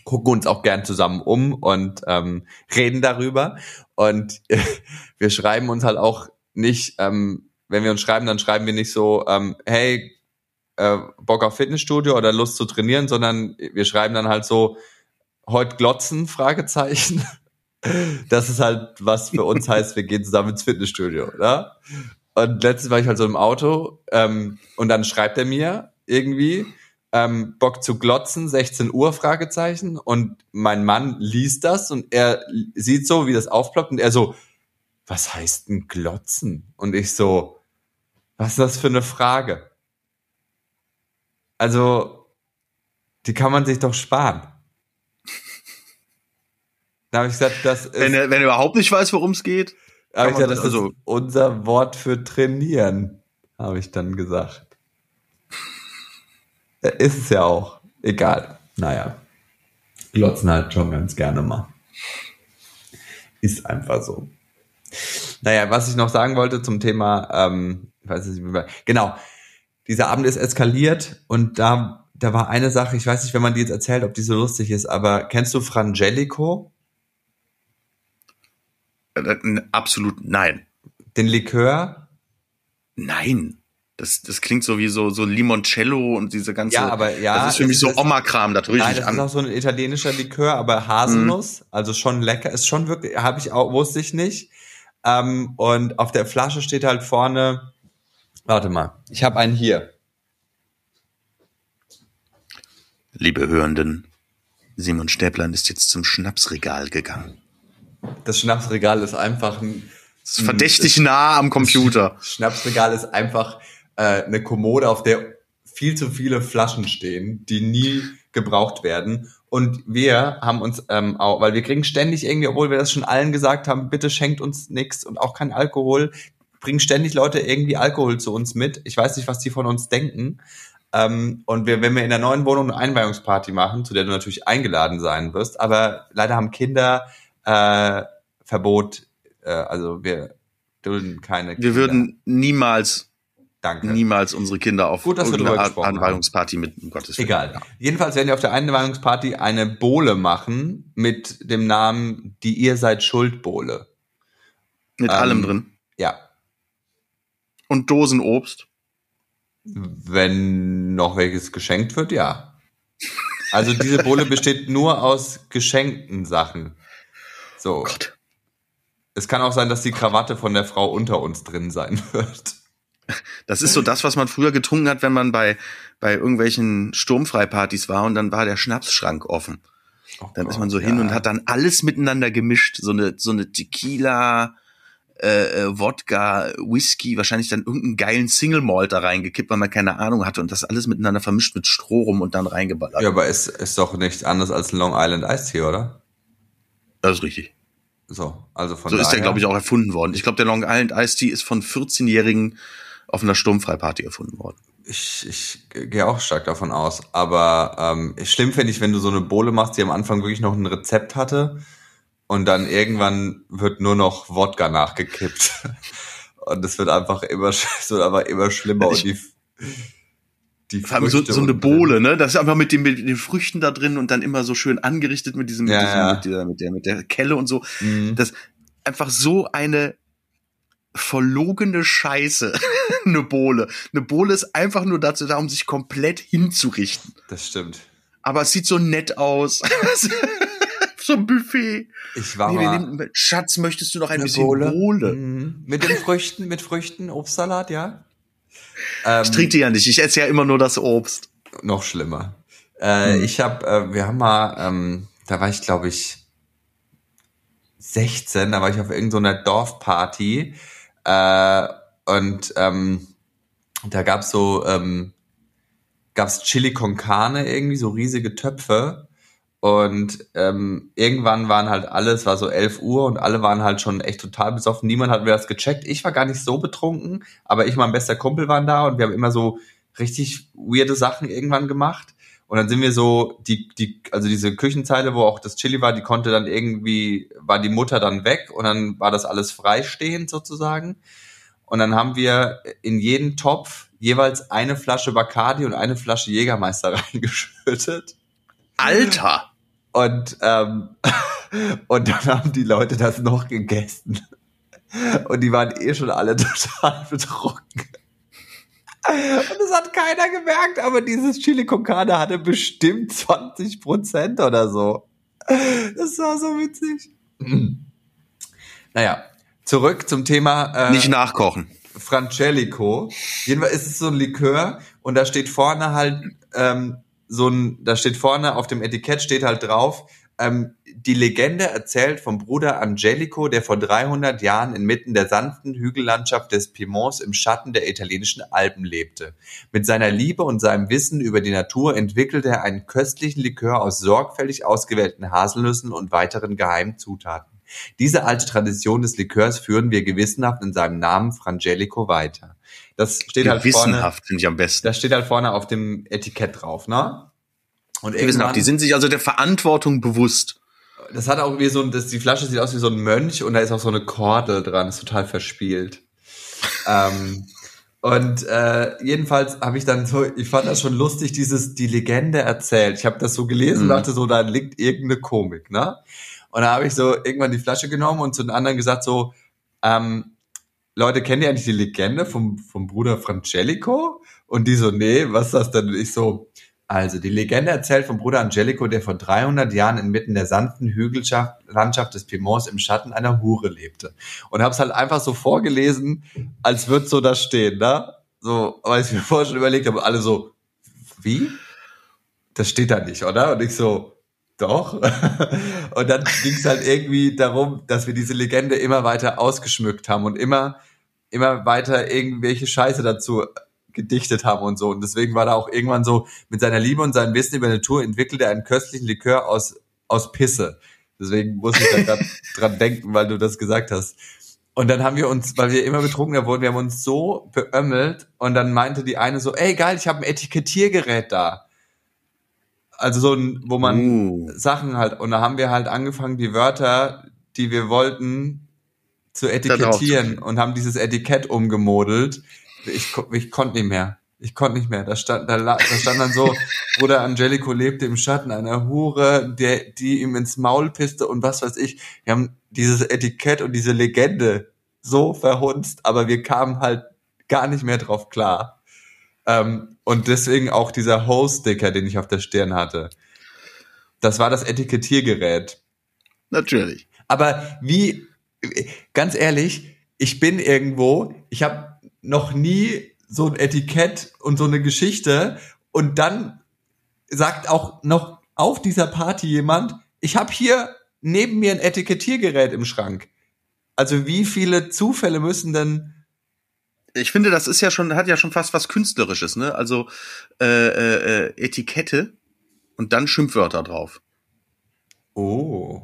gucken uns auch gern zusammen um und ähm, reden darüber. Und (laughs) wir schreiben uns halt auch nicht, ähm, wenn wir uns schreiben, dann schreiben wir nicht so, ähm, hey, äh, Bock auf Fitnessstudio oder Lust zu trainieren, sondern wir schreiben dann halt so, heute glotzen, Fragezeichen. (laughs) Das ist halt, was für uns heißt, wir gehen zusammen ins Fitnessstudio, oder? Und letztens war ich halt so im Auto ähm, und dann schreibt er mir irgendwie, ähm, Bock zu glotzen, 16 Uhr, Fragezeichen. Und mein Mann liest das und er sieht so, wie das aufploppt und er so, was heißt denn glotzen? Und ich so, was ist das für eine Frage? Also, die kann man sich doch sparen. Da habe ich gesagt, das ist. Wenn er, wenn er überhaupt nicht weiß, worum es geht. Aber ich gesagt, das also, ist unser Wort für trainieren, habe ich dann gesagt. ist es ja auch. Egal. Naja. Glotzen halt schon ganz gerne mal. Ist einfach so. Naja, was ich noch sagen wollte zum Thema, ähm, ich weiß nicht mehr, genau, dieser Abend ist eskaliert und da, da war eine Sache, ich weiß nicht, wenn man die jetzt erzählt, ob die so lustig ist, aber kennst du Frangelico? Absolut nein. Den Likör? Nein. Das, das klingt so wie so, so Limoncello und diese ganze. Ja, aber ja. Das ist für mich so Oma-Kram, da tue ich Nein, das an. ist auch so ein italienischer Likör, aber Haselnuss, mhm. also schon lecker, ist schon wirklich, habe ich auch, wusste ich nicht. Ähm, und auf der Flasche steht halt vorne, warte mal, ich habe einen hier. Liebe Hörenden, Simon Stäblein ist jetzt zum Schnapsregal gegangen. Das Schnapsregal ist einfach ein. ist verdächtig nah am Computer. Das Schnapsregal ist einfach äh, eine Kommode, auf der viel zu viele Flaschen stehen, die nie gebraucht werden. Und wir haben uns ähm, auch, weil wir kriegen ständig irgendwie, obwohl wir das schon allen gesagt haben, bitte schenkt uns nichts und auch kein Alkohol, bringen ständig Leute irgendwie Alkohol zu uns mit. Ich weiß nicht, was die von uns denken. Ähm, und wir, wenn wir in der neuen Wohnung eine Einweihungsparty machen, zu der du natürlich eingeladen sein wirst, aber leider haben Kinder äh, Verbot, äh, also wir dulden keine Kinder. Wir würden niemals Danke. Niemals unsere Kinder auf Gut, dass irgendeine Anweihungsparty mit um Gottes Willen. Egal. Ja. Jedenfalls werden wir auf der Einweihungsparty eine Bohle machen mit dem Namen Die ihr seid Schuld Bohle. Mit ähm, allem drin. Ja. Und Dosenobst. Wenn noch welches geschenkt wird, ja. Also diese Bohle besteht nur aus geschenkten Sachen. So. Oh Gott. Es kann auch sein, dass die Krawatte von der Frau unter uns drin sein wird. Das ist so das, was man früher getrunken hat, wenn man bei, bei irgendwelchen Sturmfreipartys war und dann war der Schnapsschrank offen. Oh dann Gott, ist man so hin ja. und hat dann alles miteinander gemischt. So eine, so eine Tequila, äh, äh, Wodka, Whisky, wahrscheinlich dann irgendeinen geilen Single Malt da reingekippt, weil man keine Ahnung hatte und das alles miteinander vermischt mit Stroh rum und dann reingeballert. Ja, aber es ist doch nichts anderes als ein Long Island Ice Tea, oder? Das ist richtig. So, also von So ist der, glaube ich, auch erfunden worden. Ich glaube, der Long Island Ice Tea ist von 14-Jährigen auf einer Sturmfreiparty erfunden worden. Ich, ich gehe auch stark davon aus. Aber ähm, schlimm finde ich, wenn du so eine Bohle machst, die am Anfang wirklich noch ein Rezept hatte und dann irgendwann wird nur noch Wodka nachgekippt. (laughs) Und es wird einfach immer, (laughs) es wird einfach immer schlimmer. und die, die Früchte so, so eine Bohle, ne? Das ist einfach mit, dem, mit den Früchten da drin und dann immer so schön angerichtet mit diesem, ja, mit, diesem ja. mit, dieser, mit, der, mit der Kelle und so. Mhm. Das einfach so eine verlogene Scheiße, (laughs) eine Bohle. Eine Bohle ist einfach nur dazu da, um sich komplett hinzurichten. Das stimmt. Aber es sieht so nett aus. (laughs) so ein Buffet. Ich war Nee, mal nehmen, Schatz, möchtest du noch ein bisschen Bohle. Bohle? Mhm. mit den Früchten, mit Früchten, Obstsalat, ja. Ähm, Ich trinke die ja nicht, ich esse ja immer nur das Obst. noch schlimmer. Äh, Hm. Ich habe, äh, wir haben mal, ähm, da war ich glaube ich 16, da war ich auf irgendeiner Dorfparty äh, und ähm, da gab's so, ähm, gab's Chili con Carne irgendwie, so riesige Töpfe und ähm, irgendwann waren halt alle, es war so 11 Uhr und alle waren halt schon echt total besoffen. Niemand hat mir das gecheckt. Ich war gar nicht so betrunken, aber ich und mein bester Kumpel waren da und wir haben immer so richtig weirde Sachen irgendwann gemacht. Und dann sind wir so, die, die, also diese Küchenzeile, wo auch das Chili war, die konnte dann irgendwie, war die Mutter dann weg und dann war das alles freistehend sozusagen. Und dann haben wir in jeden Topf jeweils eine Flasche Bacardi und eine Flasche Jägermeister (laughs) reingeschüttet. Alter! Und, ähm, (laughs) und dann haben die Leute das noch gegessen. Und die waren eh schon alle (laughs) total betrunken. Und das hat keiner gemerkt, aber dieses Chili con Carne hatte bestimmt 20 Prozent oder so. Das war so witzig. (clears throat) Naja, zurück zum Thema äh, Nicht nachkochen. Frangelico. Jedenfalls ist es so ein Likör und da steht vorne halt ähm, so ein, da steht vorne auf dem Etikett steht halt drauf, ähm, die Legende erzählt vom Bruder Angelico, der vor 300 Jahren inmitten der sanften Hügellandschaft des Piemonts im Schatten der italienischen Alpen lebte. Mit seiner Liebe und seinem Wissen über die Natur entwickelte er einen köstlichen Likör aus sorgfältig ausgewählten Haselnüssen und weiteren geheimen Zutaten. Diese alte Tradition des Likörs führen wir gewissenhaft in seinem Namen Frangelico weiter. Das steht halt vorne, finde ich am besten. das steht halt vorne auf dem Etikett drauf, ne? Und Gewissenhaft. Die sind sich also der Verantwortung bewusst. das hat auch wie so ein, das, die Flasche sieht aus wie so ein Mönch und da ist auch so eine Kordel dran, ist total verspielt. (laughs) ähm, und äh, jedenfalls habe ich dann so, ich fand das schon lustig, dieses die Legende erzählt. Ich habe das so gelesen, Mhm. dachte so, da liegt irgendeine Komik, ne? Und da habe ich so irgendwann die Flasche genommen und zu den anderen gesagt so, ähm, Leute, kennt ihr eigentlich die Legende vom, vom Bruder Frangelico? Und die so, nee, was ist das denn? Und ich so, also, die Legende erzählt vom Bruder Angelico, der vor 300 Jahren inmitten der sanften Hügellandschaft des Piemonts im Schatten einer Hure lebte. Und hab's halt einfach so vorgelesen, als würde so da stehen, ne? So, weil ich mir vorher schon überlegt habe, alle so, wie? Das steht da nicht, oder? Und ich so, doch. (laughs) Und dann ging's halt irgendwie darum, dass wir diese Legende immer weiter ausgeschmückt haben und immer, immer weiter irgendwelche Scheiße dazu gedichtet haben und so. Und deswegen war da auch irgendwann so, mit seiner Liebe und seinem Wissen über Natur entwickelte er einen köstlichen Likör aus, aus Pisse. Deswegen muss ich da gerade (laughs) dran denken, weil du das gesagt hast. Und dann haben wir uns, weil wir immer betrunkener wurden, wir haben uns so beömmelt und dann meinte die eine so, ey geil, ich habe ein Etikettiergerät da. Also so ein, wo man Uh. Sachen halt, und da haben wir halt angefangen, die Wörter, die wir wollten, zu etikettieren und haben dieses Etikett umgemodelt. Ich, ich konnte nicht mehr. Ich konnte nicht mehr. Da stand, da, da stand dann so, (laughs) Bruder Angelico lebte im Schatten einer Hure, der, die ihm ins Maul pisste und was weiß ich. Wir haben dieses Etikett und diese Legende so verhunzt, aber wir kamen halt gar nicht mehr drauf klar. Ähm, und deswegen auch dieser Hose-Sticker, den ich auf der Stirn hatte. Das war das Etikettiergerät. Natürlich. Aber wie, ganz ehrlich, ich bin irgendwo, ich habe noch nie so ein Etikett und so eine Geschichte und dann sagt auch noch auf dieser Party jemand, ich habe hier neben mir ein Etikettiergerät im Schrank. Also wie viele Zufälle müssen denn ich finde, das ist ja schon, hat ja schon fast was Künstlerisches, ne? Also äh, äh, äh Etikette und dann Schimpfwörter drauf. Oh.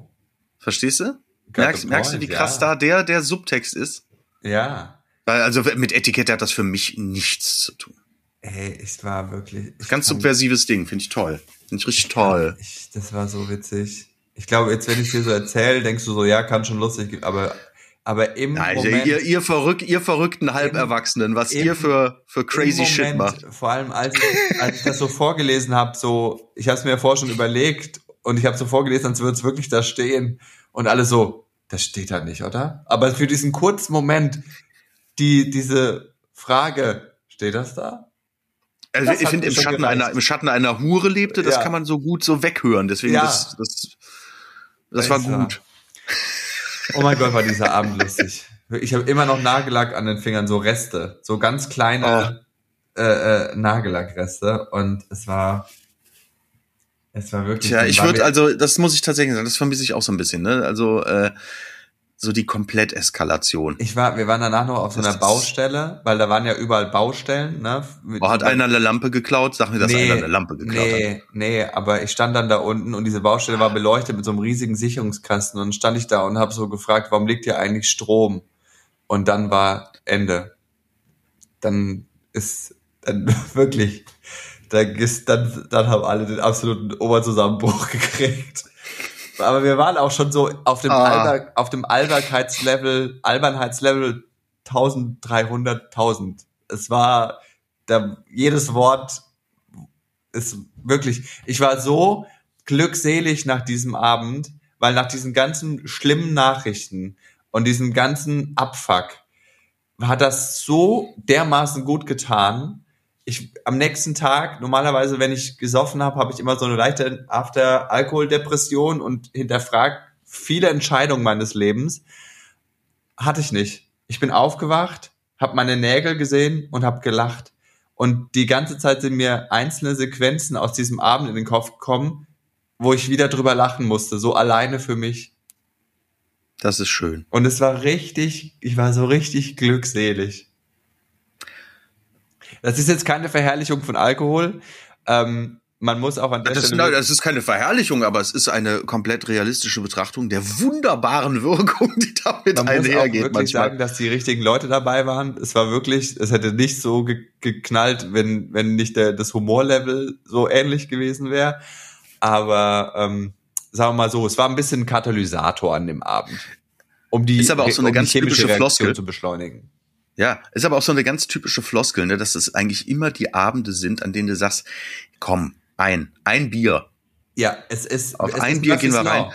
Verstehst du? Merkst, merkst du, wie krass ja. da der, der Subtext ist? Ja. Weil, also mit Etikette hat das für mich nichts zu tun. Ey, es war wirklich. Ganz subversives Ding, finde ich toll. Finde ich richtig toll. Ich, das war so witzig. Ich glaube, jetzt, wenn ich dir so erzähle, denkst du so, ja, kann schon lustig, aber aber im Nein, Moment, ihr, ihr, verrück, ihr verrückten Halberwachsenen, was im, ihr für, für crazy Moment, Shit macht. Vor allem, als ich, als ich das so vorgelesen habe, so, ich habe es mir ja vorher schon überlegt und ich habe so vorgelesen, als würde es wirklich da stehen und alle so, das steht da nicht, oder? Aber für diesen kurzen Moment, die, diese Frage, steht das da? Also das ich finde, im Schatten einer, im Schatten einer Hure lebte, das ja. kann man so gut so weghören. Deswegen, ja. das, das, das war gut. Oh mein Gott, war dieser Abend lustig. Ich habe immer noch Nagellack an den Fingern, so Reste, so ganz kleine oh. äh, äh, Nagellackreste. Und es war, es war wirklich. Ja, ich würde also, das muss ich tatsächlich sagen, das vermisse ich auch so ein bisschen. Ne? Also äh, so die Kompletteskalation. Ich war, wir waren danach noch auf so einer Baustelle, weil da waren ja überall Baustellen. Ne? Oh, hat einer eine Lampe geklaut? Sag mir, dass nee, einer eine Lampe geklaut nee, hat. Nee, aber ich stand dann da unten und diese Baustelle war beleuchtet mit so einem riesigen Sicherungskasten und dann stand ich da und habe so gefragt, warum liegt hier eigentlich Strom? Und dann war Ende. Dann ist dann (laughs) wirklich, da ist dann, dann haben alle den absoluten Oberzusammenbruch (laughs) gekriegt. Aber wir waren auch schon so auf dem, ah. Alber, auf dem Albernheitslevel, Albernheitslevel 1300, 1000. Es war, da, jedes Wort ist wirklich, ich war so glückselig nach diesem Abend, weil nach diesen ganzen schlimmen Nachrichten und diesem ganzen Abfuck hat das so dermaßen gut getan, ich am nächsten Tag, normalerweise, wenn ich gesoffen habe, habe ich immer so eine leichte After-Alkohol-Depression und hinterfragt viele Entscheidungen meines Lebens. Hatte ich nicht. Ich bin aufgewacht, habe meine Nägel gesehen und habe gelacht. Und die ganze Zeit sind mir einzelne Sequenzen aus diesem Abend in den Kopf gekommen, wo ich wieder drüber lachen musste, so alleine für mich. Das ist schön. Und es war richtig, ich war so richtig glückselig. Das ist jetzt keine Verherrlichung von Alkohol. Ähm, man muss auch an der das, Stelle. Nein, das ist keine Verherrlichung, aber es ist eine komplett realistische Betrachtung der wunderbaren Wirkung, die damit man einhergeht. Man muss auch wirklich manchmal. sagen, dass die richtigen Leute dabei waren. Es war wirklich, es hätte nicht so ge geknallt, wenn, wenn nicht der, das Humorlevel so ähnlich gewesen wäre. Aber ähm, sagen wir mal so, es war ein bisschen ein Katalysator an dem Abend. Um die, ist aber auch so eine um ganz typische Floskel zu beschleunigen. Ja, ist aber auch so eine ganz typische Floskel, ne, dass es eigentlich immer die Abende sind, an denen du sagst, komm, ein, ein Bier. Ja, es ist. Auf es ein ist Bier gehen wir rein.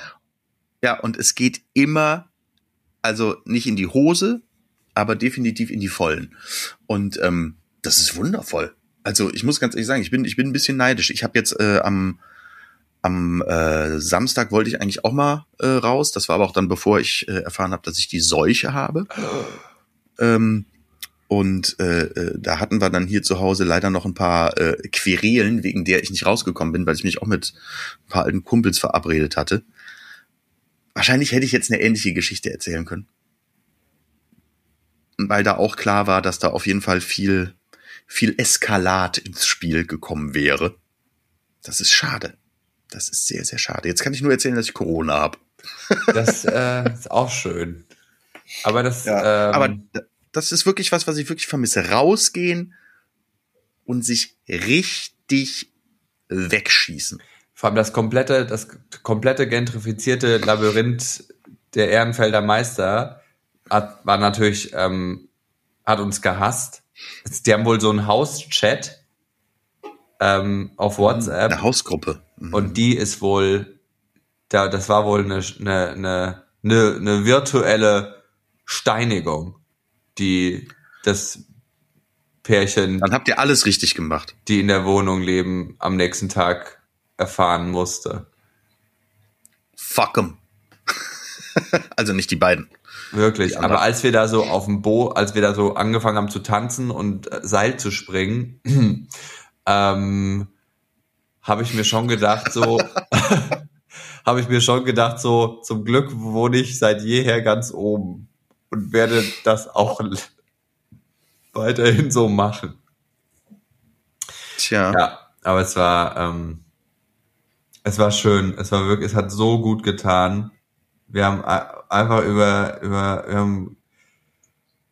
Ja, und es geht immer, also nicht in die Hose, aber definitiv in die Vollen. Und ähm, das ist wundervoll. Also ich muss ganz ehrlich sagen, ich bin, ich bin ein bisschen neidisch. Ich habe jetzt äh, am am äh, Samstag wollte ich eigentlich auch mal äh, raus. Das war aber auch dann, bevor ich äh, erfahren habe, dass ich die Seuche habe. (gasps) Ähm, und äh, äh, da hatten wir dann hier zu Hause leider noch ein paar äh, Querelen, wegen der ich nicht rausgekommen bin, weil ich mich auch mit ein paar alten Kumpels verabredet hatte. Wahrscheinlich hätte ich jetzt eine ähnliche Geschichte erzählen können. Weil da auch klar war, dass da auf jeden Fall viel, viel Eskalat ins Spiel gekommen wäre. Das ist schade. Das ist sehr, sehr schade. Jetzt kann ich nur erzählen, dass ich Corona habe. Das äh, ist auch schön. Aber das. Ja, ähm, aber das ist wirklich was, was ich wirklich vermisse. Rausgehen und sich richtig wegschießen. Vor allem das komplette, das komplette gentrifizierte Labyrinth der Ehrenfelder Meister hat, war natürlich, ähm, hat uns gehasst. Die haben wohl so einen Hauschat ähm, auf WhatsApp. Eine Hausgruppe. Mhm. Und die ist wohl, da, das war wohl eine, eine, eine, eine, eine virtuelle Steinigung die das Pärchen. Dann habt ihr alles richtig gemacht. Die in der Wohnung leben, am nächsten Tag erfahren musste. Fuck em. (laughs) also nicht die beiden. Wirklich. Die Aber als wir da so auf dem Bo, als wir da so angefangen haben zu tanzen und äh, Seil zu springen, (clears throat) ähm, habe ich mir schon gedacht, so, (laughs) habe ich mir schon gedacht, so, zum Glück wohne ich seit jeher ganz oben und werde das auch weiterhin so machen. Tja. Ja, aber es war, ähm, es war schön. Es war wirklich, es hat so gut getan. Wir haben einfach über, über, wir haben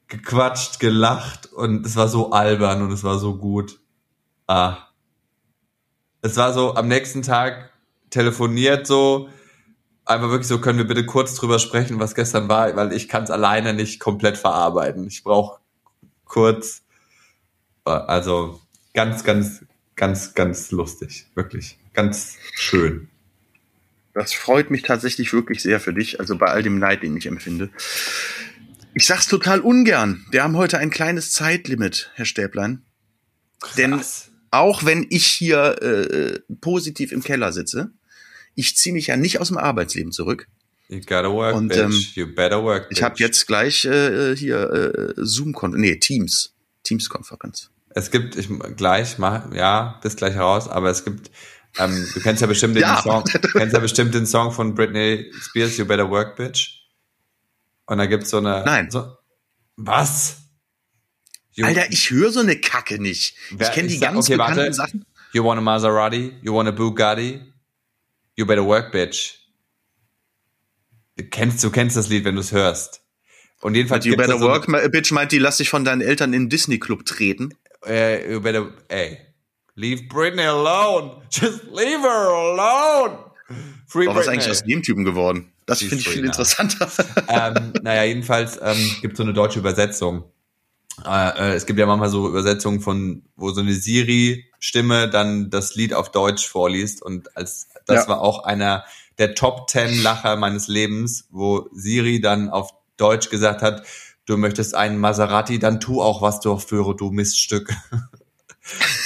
gequatscht, gelacht und es war so albern und es war so gut. Ah. Es war so am nächsten Tag telefoniert so, einfach wirklich so, können wir bitte kurz drüber sprechen, was gestern war, weil ich kann es alleine nicht komplett verarbeiten. Ich brauche kurz, also ganz, ganz, ganz, ganz lustig, wirklich, ganz schön. Das freut mich tatsächlich wirklich sehr für dich, also bei all dem Neid, den ich empfinde. Ich sag's total ungern. Wir haben heute ein kleines Zeitlimit, Herr Stäblein. Krass. Denn auch wenn ich hier äh, positiv im Keller sitze, ich ziehe mich ja nicht aus dem Arbeitsleben zurück. You gotta work, und, ähm, bitch. You better work, bitch. Ich habe jetzt gleich äh, hier äh, Zoom-Konferenz, nee, Teams, Teams-Konferenz. Es gibt, ich gleich, mach, ja, bis gleich heraus, aber es gibt, ähm, du kennst ja bestimmt den (laughs) ja. Song, du kennst ja bestimmt den Song von Britney Spears, You Better Work, Bitch. Und da gibt's so eine. Nein. So, was? You, Alter, ich höre so eine Kacke nicht. Ich kenne die ganz okay, bekannten warte. Sachen. You want a Maserati? You want a Bugatti? You better work, bitch. Du kennst, du kennst das Lied, wenn du es hörst. Und jedenfalls. You better so work, eine, bitch meint, die lass dich von deinen Eltern in den Disney Club treten. Uh, you better, ey, leave Britney alone. Just leave her alone. Free oh, was ist eigentlich aus dem Typen geworden? Das finde ich viel interessanter. (laughs) ähm, naja, jedenfalls ähm, gibt so eine deutsche Übersetzung. Äh, äh, es gibt ja manchmal so Übersetzungen von, wo so eine Siri-Stimme dann das Lied auf Deutsch vorliest und als das ja. war auch einer der Top Ten Lacher meines Lebens, wo Siri dann auf Deutsch gesagt hat, du möchtest einen Maserati, dann tu auch was durchführe, du Miststück. (laughs)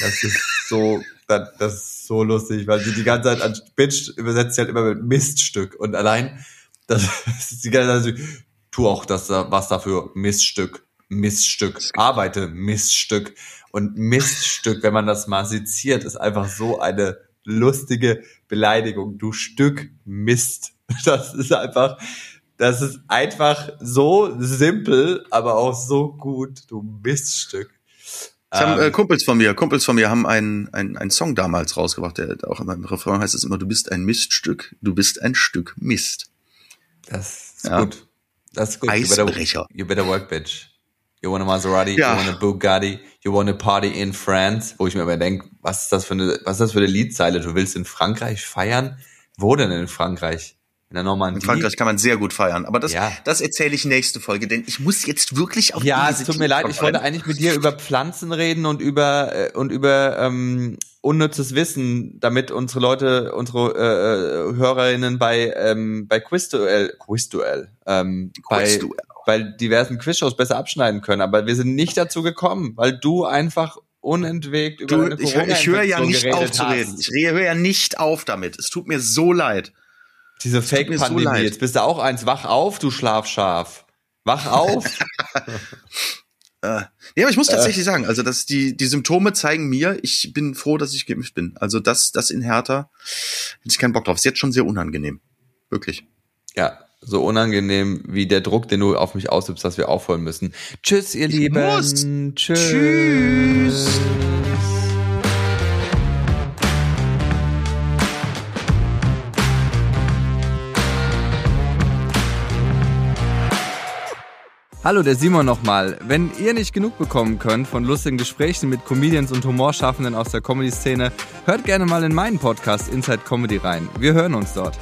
das ist so, das, das ist so lustig, weil sie die ganze Zeit an Bitch übersetzt halt immer mit Miststück und allein, das (laughs) ist die ganze Zeit, tu auch das, was dafür, Miststück. Miststück, arbeite Miststück. Und Miststück, wenn man das mal seziert, ist einfach so eine lustige Beleidigung. Du Stück Mist. (laughs) Das ist einfach, das ist einfach so simpel, aber auch so gut. Du Miststück. Das haben äh, ähm, Kumpels von mir, Kumpels von mir haben einen, einen, einen Song damals rausgebracht, der auch in meinem Refrain heißt es immer, du bist ein Miststück, du bist ein Stück Mist. Das ist ja. gut. Das ist gut. Eisbrecher. You better, you better work, bitch. You want a Maserati, ja. you want a Bugatti, you want a party in France, wo ich mir aber denke, was ist das für eine, was ist das für eine Liedzeile? Du willst in Frankreich feiern? Wo denn in Frankreich? In der Normandie? In Frankreich kann man sehr gut feiern, aber das, ja. das erzähle ich nächste Folge, denn ich muss jetzt wirklich auf Ja, es tut mir leid, ich wollte eigentlich mit dir über Pflanzen reden und über äh, und über ähm, unnützes Wissen, damit unsere Leute, unsere äh, äh Hörerinnen bei ähm, bei Quizduell, Quizduell, ähm, Quizduell. bei bei diversen Quizshows besser abschneiden können. Aber wir sind nicht dazu gekommen, weil du einfach unentwegt über du, eine ich, ich höre ja nicht auf zu reden. Ich höre ja nicht auf damit. Es tut mir so leid. Diese Fake-Pandemie, so jetzt bist du auch eins. Wach auf, du Schlafschaf. Wach auf. (laughs) Äh, ja, aber ich muss tatsächlich äh. sagen, also dass die die Symptome zeigen mir, ich bin froh, dass ich geimpft bin. Also das das in Hertha hätte ich keinen Bock drauf. Ist jetzt schon sehr unangenehm, wirklich. Ja, so unangenehm wie der Druck, den du auf mich ausübst, dass wir aufholen müssen. Tschüss, ihr ich Lieben. Muss. Tschüss. Tschüss. Hallo, der Simon nochmal. Wenn ihr nicht genug bekommen könnt von lustigen Gesprächen mit Comedians und Humorschaffenden aus der Comedy-Szene, hört gerne mal in meinen Podcast Inside Comedy rein. Wir hören uns dort.